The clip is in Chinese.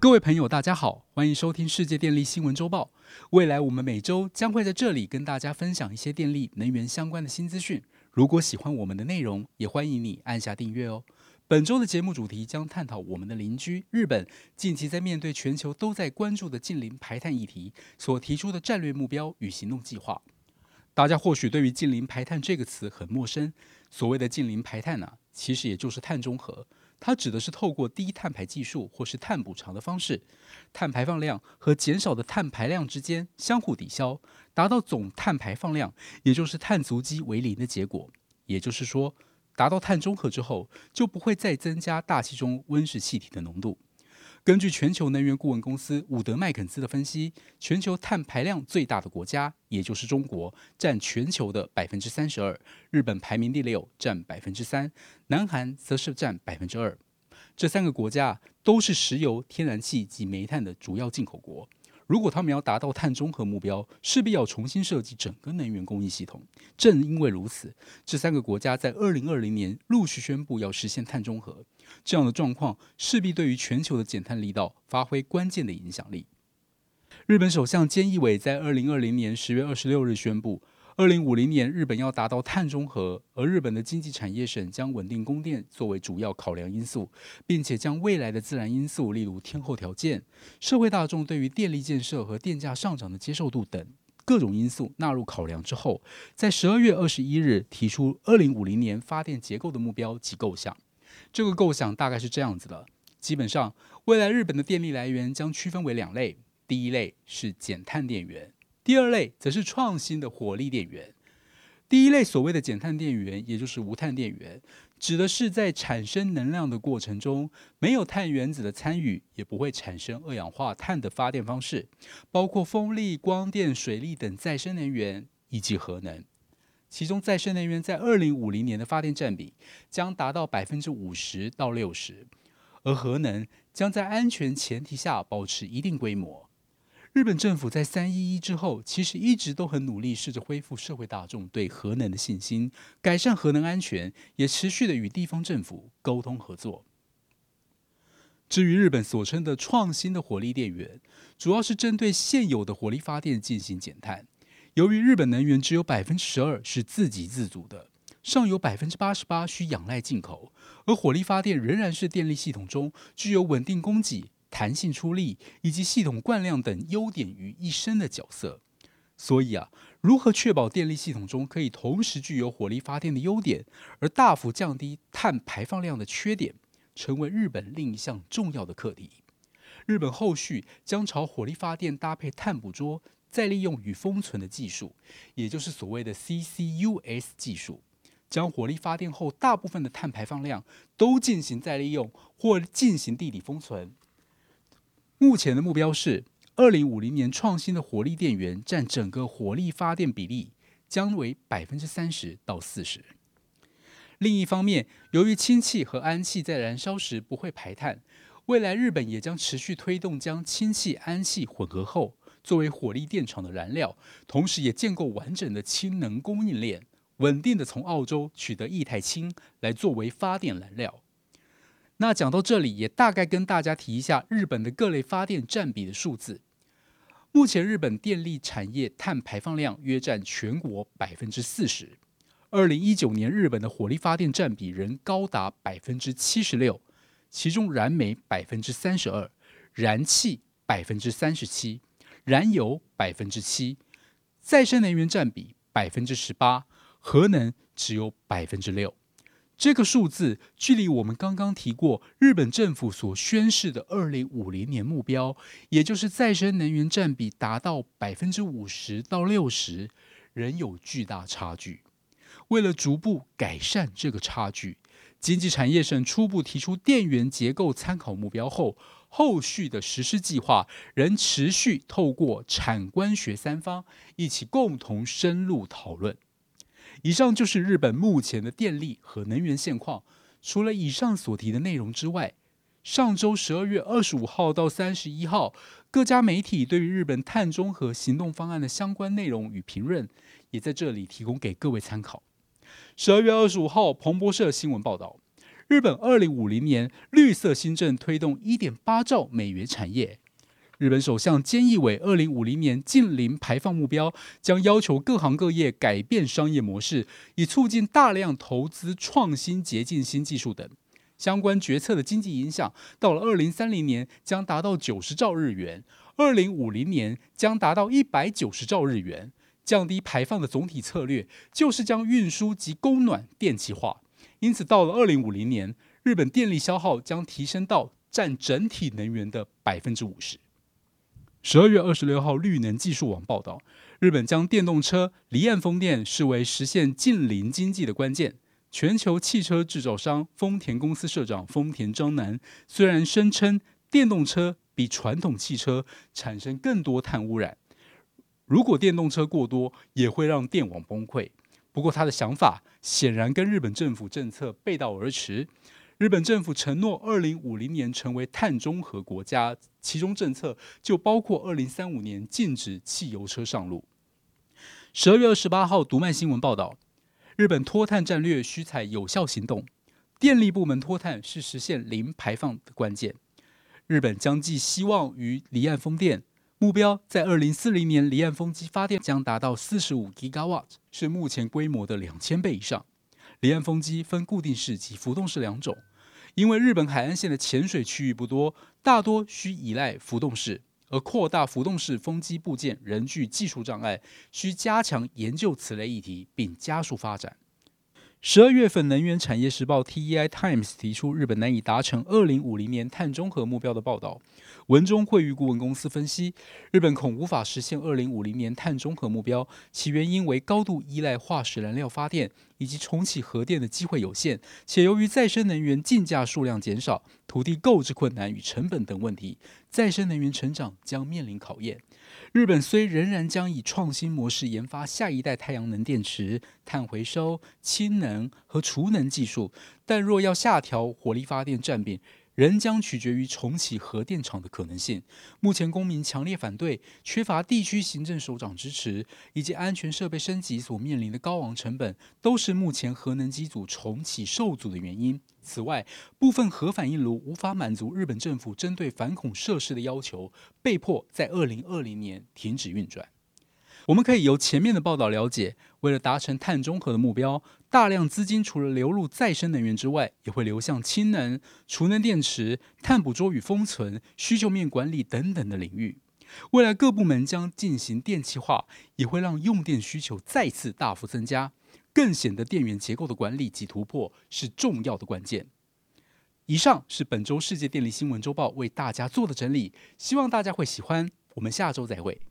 各位朋友，大家好，欢迎收听世界电力新闻周报。未来我们每周将会在这里跟大家分享一些电力能源相关的新资讯。如果喜欢我们的内容，也欢迎你按下订阅哦。本周的节目主题将探讨我们的邻居日本近期在面对全球都在关注的近邻排碳议题所提出的战略目标与行动计划。大家或许对于近邻排碳这个词很陌生，所谓的近邻排碳呢，其实也就是碳中和。它指的是透过低碳排技术或是碳补偿的方式，碳排放量和减少的碳排量之间相互抵消，达到总碳排放量，也就是碳足迹为零的结果。也就是说，达到碳中和之后，就不会再增加大气中温室气体的浓度。根据全球能源顾问公司伍德麦肯兹的分析，全球碳排量最大的国家，也就是中国，占全球的百分之三十二；日本排名第六，占百分之三；南韩则是占百分之二。这三个国家都是石油、天然气及煤炭的主要进口国。如果他们要达到碳中和目标，势必要重新设计整个能源供应系统。正因为如此，这三个国家在二零二零年陆续宣布要实现碳中和。这样的状况势必对于全球的减碳力道发挥关键的影响力。日本首相菅义伟在二零二零年十月二十六日宣布。二零五零年，日本要达到碳中和，而日本的经济产业省将稳定供电作为主要考量因素，并且将未来的自然因素，例如天候条件、社会大众对于电力建设和电价上涨的接受度等各种因素纳入考量之后，在十二月二十一日提出二零五零年发电结构的目标及构想。这个构想大概是这样子的：基本上，未来日本的电力来源将区分为两类，第一类是减碳电源。第二类则是创新的火力电源。第一类所谓的减碳电源，也就是无碳电源，指的是在产生能量的过程中没有碳原子的参与，也不会产生二氧化碳的发电方式，包括风力、光电、水力等再生能源以及核能。其中，再生能源在二零五零年的发电占比将达到百分之五十到六十，而核能将在安全前提下保持一定规模。日本政府在三一一之后，其实一直都很努力，试着恢复社会大众对核能的信心，改善核能安全，也持续的与地方政府沟通合作。至于日本所称的创新的火力电源，主要是针对现有的火力发电进行减碳。由于日本能源只有百分之十二是自给自足的，尚有百分之八十八需仰赖进口，而火力发电仍然是电力系统中具有稳定供给。弹性出力以及系统惯量等优点于一身的角色，所以啊，如何确保电力系统中可以同时具有火力发电的优点，而大幅降低碳排放量的缺点，成为日本另一项重要的课题。日本后续将朝火力发电搭配碳捕捉、再利用与封存的技术，也就是所谓的 CCUS 技术，将火力发电后大部分的碳排放量都进行再利用或进行地底封存。目前的目标是，二零五零年创新的火力电源占整个火力发电比例将为百分之三十到四十。另一方面，由于氢气和氨气在燃烧时不会排碳，未来日本也将持续推动将氢气、氨气混合后作为火力电厂的燃料，同时也建构完整的氢能供应链，稳定的从澳洲取得液态氢来作为发电燃料。那讲到这里，也大概跟大家提一下日本的各类发电占比的数字。目前日本电力产业碳排放量约占全国百分之四十。二零一九年日本的火力发电占比仍高达百分之七十六，其中燃煤百分之三十二，燃气百分之三十七，燃油百分之七，再生能源占比百分之十八，核能只有百分之六。这个数字距离我们刚刚提过日本政府所宣示的二零五零年目标，也就是再生能源占比达到百分之五十到六十，仍有巨大差距。为了逐步改善这个差距，经济产业省初步提出电源结构参考目标后，后续的实施计划仍持续透过产官学三方一起共同深入讨论。以上就是日本目前的电力和能源现况。除了以上所提的内容之外，上周十二月二十五号到三十一号，各家媒体对于日本碳中和行动方案的相关内容与评论，也在这里提供给各位参考。十二月二十五号，彭博社新闻报道，日本二零五零年绿色新政推动一点八兆美元产业。日本首相菅义伟二零五零年近零排放目标，将要求各行各业改变商业模式，以促进大量投资创新洁净新技术等。相关决策的经济影响，到了二零三零年将达到九十兆日元，二零五零年将达到一百九十兆日元。降低排放的总体策略，就是将运输及供暖电气化。因此，到了二零五零年，日本电力消耗将提升到占整体能源的百分之五十。十二月二十六号，绿能技术网报道，日本将电动车离岸风电视为实现近零经济的关键。全球汽车制造商丰田公司社长丰田章男虽然声称电动车比传统汽车产生更多碳污染，如果电动车过多，也会让电网崩溃。不过，他的想法显然跟日本政府政策背道而驰。日本政府承诺二零五零年成为碳中和国家，其中政策就包括二零三五年禁止汽油车上路。十二月二十八号，读卖新闻报道，日本脱碳战略需采有效行动，电力部门脱碳是实现零排放的关键。日本将寄希望于离岸风电，目标在二零四零年离岸风机发电将达到四十五 gigawatt，是目前规模的两千倍以上。离岸风机分固定式及浮动式两种。因为日本海岸线的潜水区域不多，大多需依赖浮动式，而扩大浮动式风机部件仍具技术障碍，需加强研究此类议题，并加速发展。十二月份，《能源产业时报》（TEI Times） 提出日本难以达成二零五零年碳中和目标的报道。文中惠誉顾问公司分析，日本恐无法实现二零五零年碳中和目标，其原因为高度依赖化石燃料发电，以及重启核电的机会有限，且由于再生能源进价数量减少、土地购置困难与成本等问题，再生能源成长将面临考验。日本虽仍然将以创新模式研发下一代太阳能电池、碳回收、氢能和储能技术，但若要下调火力发电占比，仍将取决于重启核电厂的可能性。目前公民强烈反对，缺乏地区行政首长支持，以及安全设备升级所面临的高昂成本，都是目前核能机组重启受阻的原因。此外，部分核反应炉无法满足日本政府针对反恐设施的要求，被迫在二零二零年停止运转。我们可以由前面的报道了解，为了达成碳中和的目标，大量资金除了流入再生能源之外，也会流向氢能、储能电池、碳捕捉与封存、需求面管理等等的领域。未来各部门将进行电气化，也会让用电需求再次大幅增加，更显得电源结构的管理及突破是重要的关键。以上是本周世界电力新闻周报为大家做的整理，希望大家会喜欢。我们下周再会。